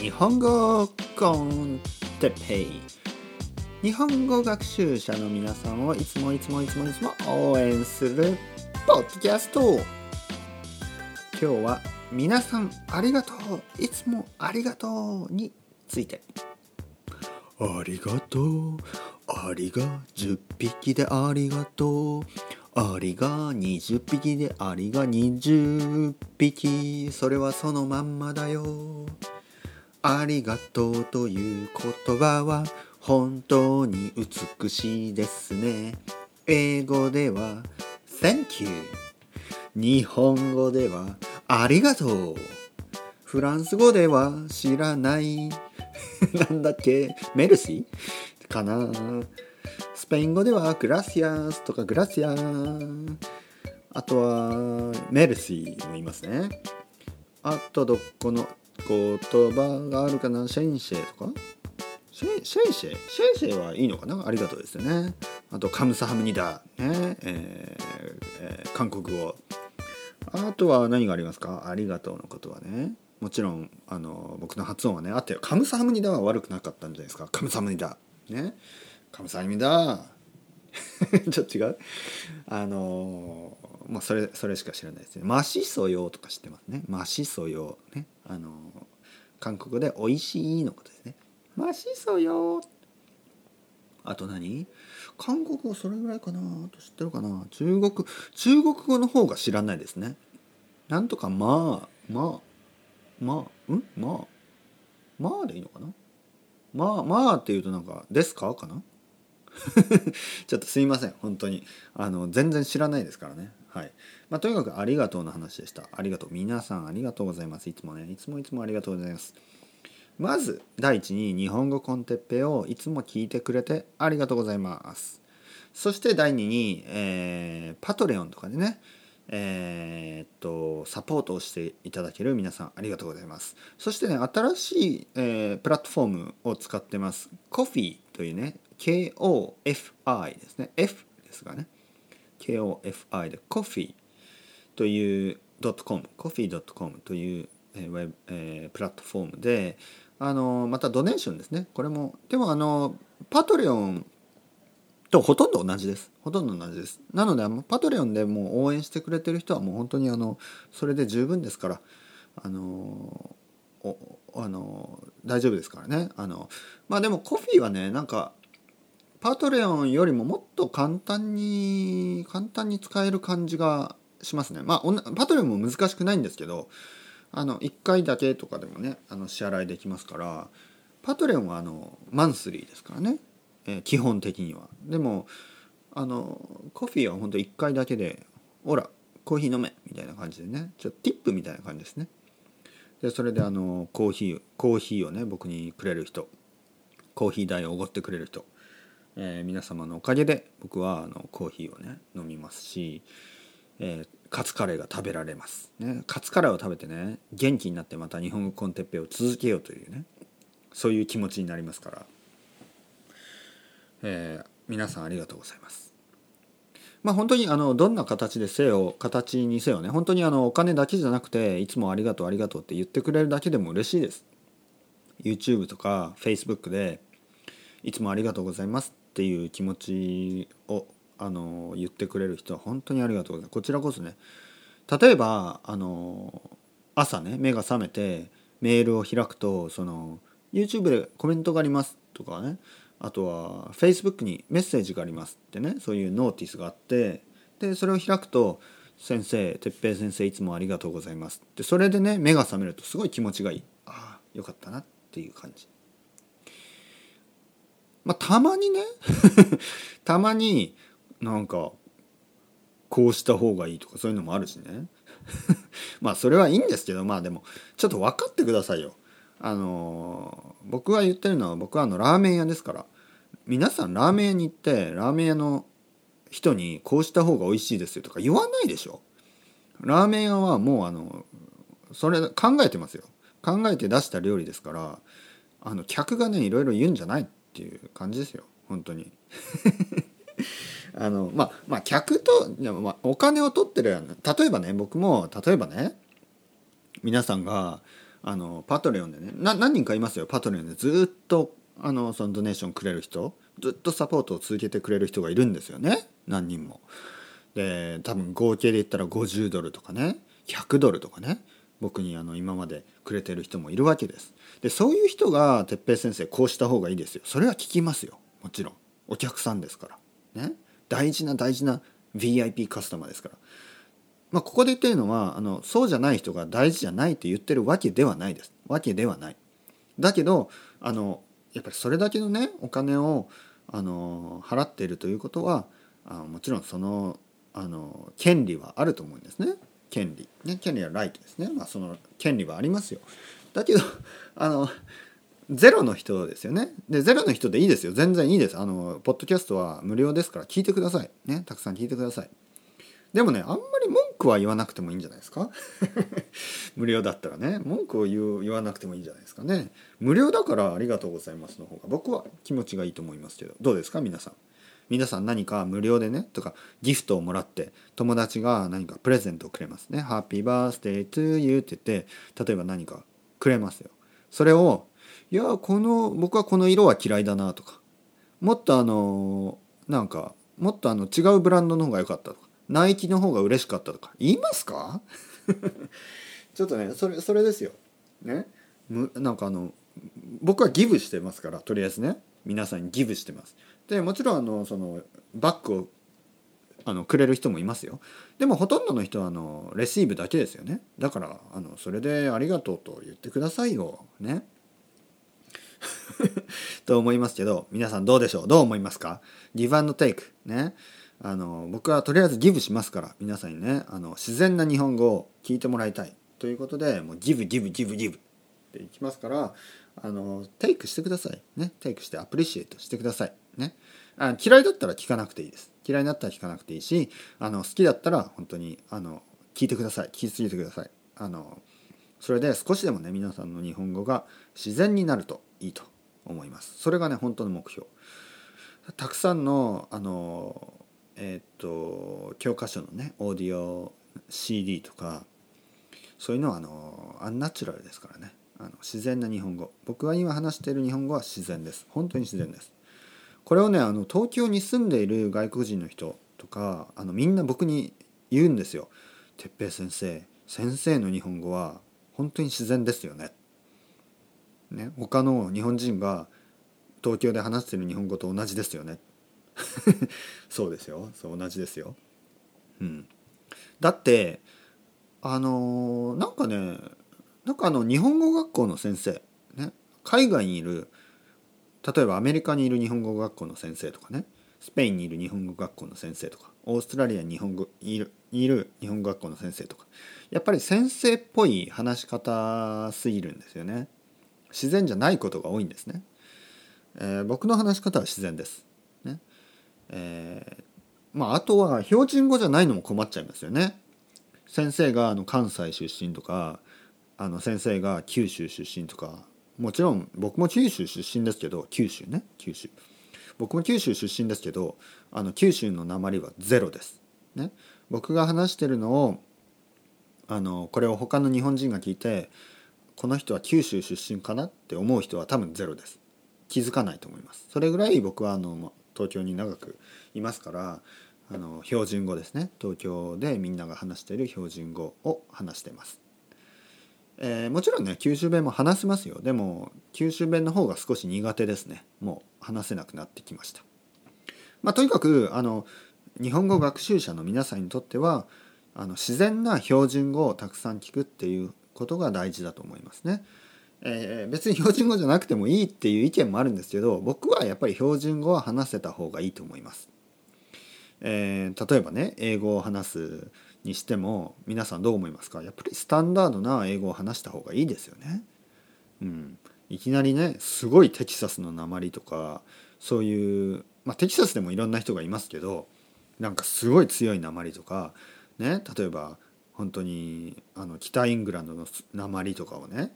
日本語コンテペイ日本語学習者の皆さんをいつもいつもいつもいつも応援するポッドキャスト今日は皆さんありがとういつもありがとうについて。ありがとう。アリが10匹でありがとう。アリが20匹でアリが20匹。それはそのまんまだよ。ありがとうという言葉は本当に美しいですね。英語では Thank you 日本語ではありがとう。フランス語では知らない。なんだっけ？メルシー？かな。スペイン語ではグラシアスとかグラシアあとはメルシーも言いますね。あとどこの言葉があるかな？シェンシェとか？シェシェンシェシェンシェはいいのかな？ありがとうですよね。あとカムサハムニダね。えーえー、韓国語。あとは何がありますか？ありがとうのことはね。もちろんあの僕の発音はねあってカムサハムニダは悪くなかったんじゃないですか？カムサハムニダね。カムサハムニダちょっと違う？あのまあそれそれしか知らないですね。マシソヨとか知ってますね。マシソヨね。あの韓国で美味しいのことですね。マシソヨあと何？韓国語それぐらいかなあと知ってるかな。中国中国語の方が知らないですね。なんとかまあまあまあうん？まあ。まあでいいのかな？まあまあっていうとなんか「ですか?」かな？ちょっとすいません本当に。あの全然知らないですからね。はい。まあとにかくありがとうの話でした。ありがとう皆さんありがとうございます。いつもねいつもいつもありがとうございます。まず第一に日本語コンテッペをいつも聞いてくれてありがとうございます。そして第二に、えー、パトレオンとかでねえー、っとサポートをしていただける皆さんありがとうございます。そしてね新しい、えー、プラットフォームを使ってます。コフィーというね KOFI ですね。F ですがね。KOFI で Coffee という .com coffee.com というウェブ、えー、プラットフォームであのまたドネーションですね。これもでもあのパトレオンとほとんど同じです。ほとんど同じです。なのであのパトレオンでもう応援してくれてる人はもう本当にあのそれで十分ですからあのおあの大丈夫ですからね。あのまあでもコフィーはねなんかパトレオンよりももっと簡単に簡単に使える感じがしますね。まあパトレオンも難しくないんですけどあの1回だけとかでもねあの支払いできますからパトレオンはあのマンスリーですからね。えー、基本的には。でもあのコフィーは本当1回だけで「ほらコーヒー飲め」みたいな感じでね。ちょっとティップみたいな感じですね。でそれであのコーヒーコーヒーをね僕にくれる人コーヒー代をおごってくれる人、えー、皆様のおかげで僕はあのコーヒーをね飲みますし、えー、カツカレーが食べられます、ね、カツカレーを食べてね元気になってまた日本語コンテッペを続けようというねそういう気持ちになりますからえー、皆さんありがとうございます。まあ本当にあのどんな形でせよ形にせよね本当にあのお金だけじゃなくていつもありがとうありがとうって言ってくれるだけでも嬉しいです。YouTube とか Facebook でいつもありがとうございますっていう気持ちをあの言ってくれる人は本当にありがとうございます。こちらこそね例えばあの朝ね目が覚めてメールを開くとその YouTube でコメントがありますとかねあとは Facebook にメッセージがありますってねそういうノーティスがあってでそれを開くと「先生哲平先生いつもありがとうございます」ってそれでね目が覚めるとすごい気持ちがいいああよかったなっていう感じ。まあたまにね。たまになんかこうした方がいいとかそういうのもあるしね。まあそれはいいんですけどまあでもちょっと分かってくださいよ。あの僕が言ってるのは僕はあのラーメン屋ですから。皆さんラーメン屋に行ってラーメン屋の人にこうした方が美味しいですよとか言わないでしょ。ラーメン屋はもうあのそれ考えてますよ。考えて出した料理ですからあの客がねいろいろ言うんじゃない。っていう感じですよ。本当に。あのまあまあ客とまあ、お金を取ってる例えばね僕も例えばね皆さんがあのパトレオンでね何人かいますよ。パトレオンで。ずっとあのそのドネーションくれる人ずっとサポートを続けてくれる人がいるんですよね。何人も。で多分合計で言ったら50ドルとかね100ドルとかね。僕にあの今までくれてる人もいるわけです。でそういう人が哲平先生こうした方がいいですよ。それは聞きますよ。もちろん。お客さんですから。ね。大事な大事な VIP カスタマーですから。まあ、ここで言ってるのはあのそうじゃない人が大事じゃないって言ってるわけではないです。わけではない。だけどあのやっぱりそれだけのねお金をあの払っているということはあもちろんそのあの権利はあると思うんですね。権利。ね権利はライトですね。まあその権利はありますよ。だけどあのゼロの人ですよね。でゼロの人でいいですよ。全然いいです。あのポッドキャストは無料ですから聞いてください。ねたくさん聞いてください。でもねあんまり文句は言わなくてもいいんじゃないですか？無料だったらね。文句を言う言わなくてもいいんじゃないですかね。無料だからありがとうございますの方が僕は気持ちがいいと思いますけど。どうですか？皆さん。皆さん何か無料でねとかギフトをもらって友達が何かプレゼントをくれますね「ハッピーバースデートゥーユー」って言って例えば何かくれますよ。それを「いやこの僕はこの色は嫌いだな」とかもっとあのなんかもっとあの違うブランドの方が良かったとかナイキの方が嬉しかったとか言いますか？ちょっとねそれそれですよ。ね？むなんかあの僕はギブしてますからとりあえずね。皆さんにギブしてます。でもちろんあのそのバッグをあのくれる人もいますよ。でもほとんどの人はあのレシーブだけですよね。だからあのそれでありがとうと言ってくださいよ。ね。と思いますけど皆さんどうでしょう？どう思いますか？ギブアンドテイク。ね。あの僕はとりあえずギブしますから皆さんにね。あの自然な日本語を聞いてもらいたい。ということでもうギブギブギブギブ。っていきますからあのテイクしてください。ね。テイクしてアプリシエイトしてください。ね。あ嫌いだったら聞かなくていいです。嫌いだったら聞かなくていいしあの好きだったら本当にあの聞いてください。聞きすぎてください。あのそれで少しでもね皆さんの日本語が自然になるといいと思います。それがね本当の目標。たくさんのあのえっ、と教科書のねオーディオ CD とかそういうのはあのアンナチュラルですからね。あの自然な日本語。僕が今話している日本語は自然です。本当に自然です。これをねあの東京に住んでいる外国人の人とかあのみんな僕に言うんですよ「哲平先生先生の日本語は本当に自然ですよね」ね他の日本人が東京で話してる日本語と同じですよね。そうですよ。そう同じですよ。うん、だってあのなんかねなんかあの日本語学校の先生、ね、海外にいる例えばアメリカにいる日本語学校の先生とかね。スペインにいる日本語学校の先生とか。オーストラリアに日本語いるいる日本語学校の先生とか。やっぱり先生っぽい話し方すぎるんですよね。自然じゃないことが多いんですね、えー、僕の話し方は自然です。ね。えー、まああとは標準語じゃないのも困っちゃいますよね。先生があの関西出身とかあの先生が九州出身とかもちろん僕も九州出身ですけど九州ね九州僕も九州出身ですけどあの九州の鉛はゼロです。ね、僕が話してるのをあのこれを他の日本人が聞いてこの人は九州出身かなって思う人は多分ゼロです。気づかないと思います。それぐらい僕はあの東京に長くいますからあの標準語ですね東京でみんなが話している標準語を話してます。えー、もちろんね九州弁も話せますよでも九州弁の方が少し苦手ですねもう話せなくなってきました。まあ、とにかくあの日本語学習者の皆さんにとってはあの自然な標準語をたくさん聞くっていうことが大事だと思いますね。えー、別に標準語じゃなくてもいいっていう意見もあるんですけど僕はやっぱり標準語は話せた方がいいと思います。えー、例えばね英語を話すにしても皆さんどう思いますか？やっぱりスタンダードな英語を話した方がいいですよね。うん、いきなりねすごいテキサスの鉛とかそういうまあテキサスでもいろんな人がいますけどなんかすごい強い鉛とかね例えば本当にあの北イングランドの鉛とかをね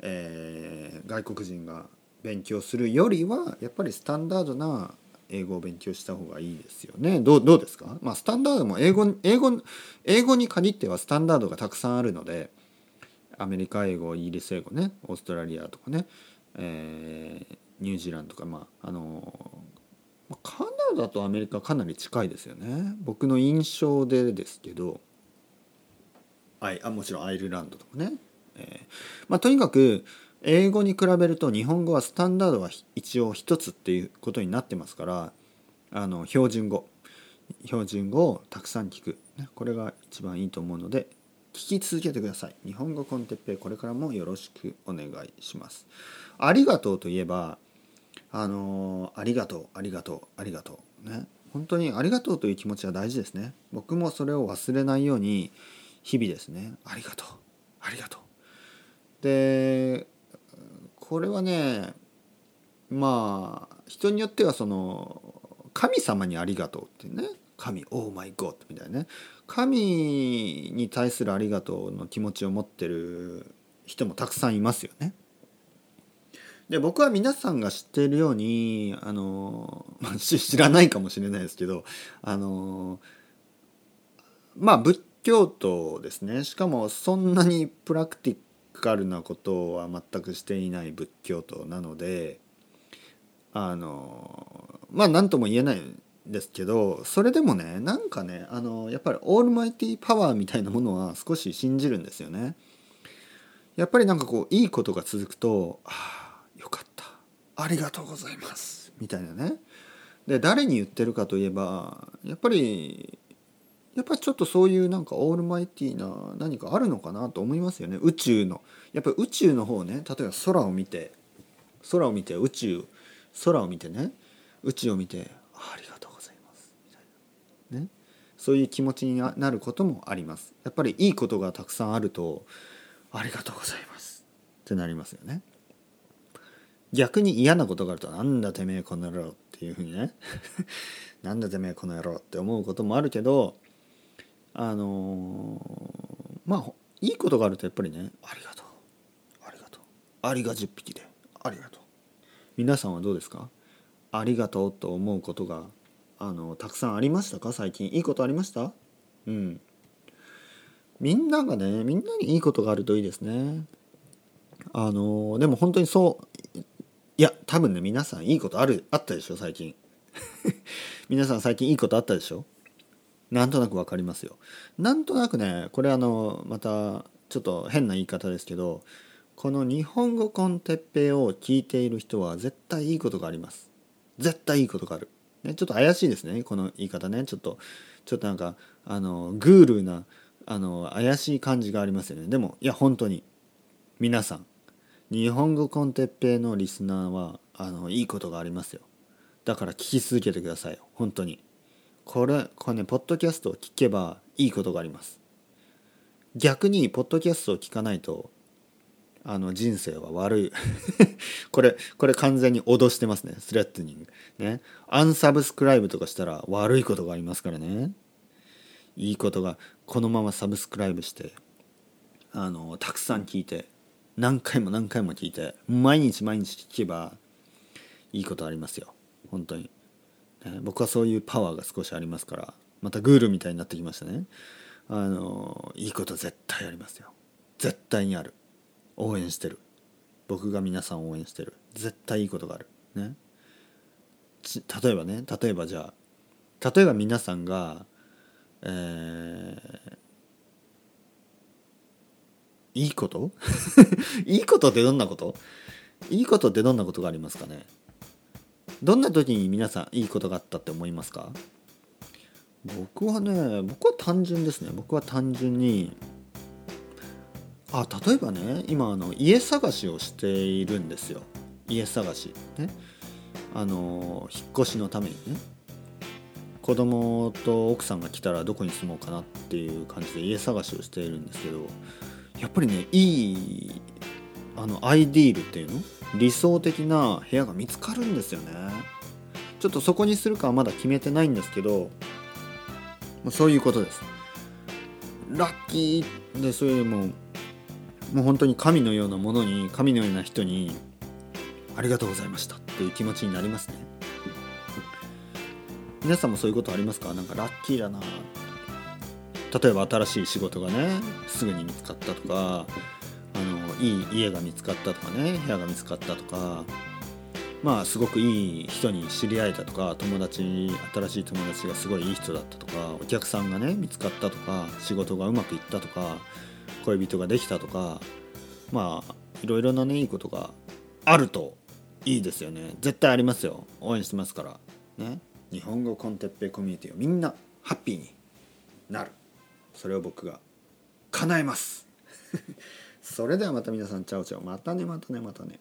えー、外国人が勉強するよりはやっぱりスタンダードな英語を勉強した方がいいですよね。どうどうですか、まあ、スタンダードも英語英語英語に限ってはスタンダードがたくさんあるのでアメリカ英語イギリス英語ねオーストラリアとかね、えー、ニュージーランドとかまああのカナダとアメリカかなり近いですよね。僕の印象でですけどああもちろんアイルランドとかね、えーまあ、とにかく英語に比べると日本語はスタンダードは一応一つっていうことになってますからあの標準語。標準語をたくさん聞く、これが一番いいと思うので聞き続けてください。日本語コンテッペこれからもよろしくお願いします。ありがとうといえばあのありがとうありがとうありがとう。ね本当にありがとうという気持ちは大事ですね。僕もそれを忘れないように日々ですね。ありがとうありがとう。でこれはねまあ人によってはその神様にありがとうってね。神オーマイゴッドみたいなね。神に対するありがとうの気持ちを持ってる人もたくさんいますよね。で僕は皆さんが知っているようにあのま知らないかもしれないですけどあのまあ仏教徒ですね。しかもそんなにプラクティッカルなことは全くしていない仏教徒なのであのまあ何とも言えないんですけどそれでもねなんかねあのやっぱりオールマイティパワーみたいなものは少し信じるんですよね。やっぱりなんかこういいことが続くと「ああよかったありがとうございます」みたいなね。で誰に言ってるかといえばやっぱりやっぱりちょっとそういうなんかオールマイティーな何かあるのかなと思いますよね。宇宙の。やっぱり宇宙の方ね。例えば空を見て。空を見て宇宙。空を見てね。宇宙を見てありがとうございます。みたいな。ね。そういう気持ちになることもあります。やっぱりいいことがたくさんあるとありがとうございます。ってなりますよね。逆に嫌なことがあるとなんだてめえこの野郎っていうふうにね。なんだてめえこの野郎って思うこともあるけどあのー、まあいいことがあるとやっぱりね。ありがとう。ありがとう。ありが10匹でありがとう。皆さんはどうですか？ありがとうと思うことがあのたくさんありましたか？最近。いいことありました？うん。みんながねみんなにいいことがあるといいですね。あのでも本当にそういや多分ね皆さんいいことあるあったでしょ？最近。皆さん最近いいことあったでしょ？なんとなく分かりますよ。なんとなくねこれあのまたちょっと変な言い方ですけどこの日本語コンテッペイを聞いている人は絶対いいことがあります。絶対いいことがある、ね、ちょっと怪しいですね。この言い方ね。ちょっとちょっとなんかあのグールなあの怪しい感じがありますよね。でもいや本当に。皆さん日本語コンテッペイのリスナーはあのいいことがありますよ。だから聞き続けてくださいよ。本当に。これこれねポッドキャストを聞けばいいことがあります。逆にポッドキャストを聞かないとあの人生は悪い。これこれ完全に脅してますね。スレッドニングね。アンサブスクライブとかしたら悪いことがありますからね。いいことがこのままサブスクライブしてあのたくさん聞いて何回も何回も聞いて毎日毎日聞けばいいことありますよ。本当に、ね、僕はそういうパワーが少しありますからまたグールみたいになってきましたね。あのいいこと絶対ありますよ。絶対にある。応援してる。僕が皆さんを応援してる。絶対いいことがある。ね。例えばね例えばじゃあ例えば皆さんがえー、いいこと？いいことってどんなこと？いいことってどんなことがありますかね？どんな時に皆さんいいことがあったって思いますか？僕はね僕は単純ですね。僕は単純にあ例えばね今あの家探しをしているんですよ。家探し。ね。あの引っ越しのためにね。子供と奥さんが来たらどこに住もうかなっていう感じで家探しをしているんですけどやっぱりねいいあのアイディールっていうの？理想的な部屋が見つかるんですよね。ちょっとそこにするかはまだ決めてないんですけどそういうことです。ラッキーでそういうももう本当に神のようなものに神のような人にありがとうございましたっていう気持ちになりますね。皆さんもそういうことありますか？なんかラッキーだな。例えば新しい仕事がねすぐに見つかったとかいい家が見つかったとかね部屋が見つかったとかまあすごくいい人に知り合えたとか友達新しい友達がすごいいい人だったとかお客さんがね見つかったとか仕事がうまくいったとか恋人ができたとかまあいろいろなねいいことがあるといいですよね。絶対ありますよ。応援してますから。ね。日本語コンテッペコミュニティをみんなハッピーになる。それを僕が叶えます。それではまた皆さんチャオチャオ。またねまたねまたね。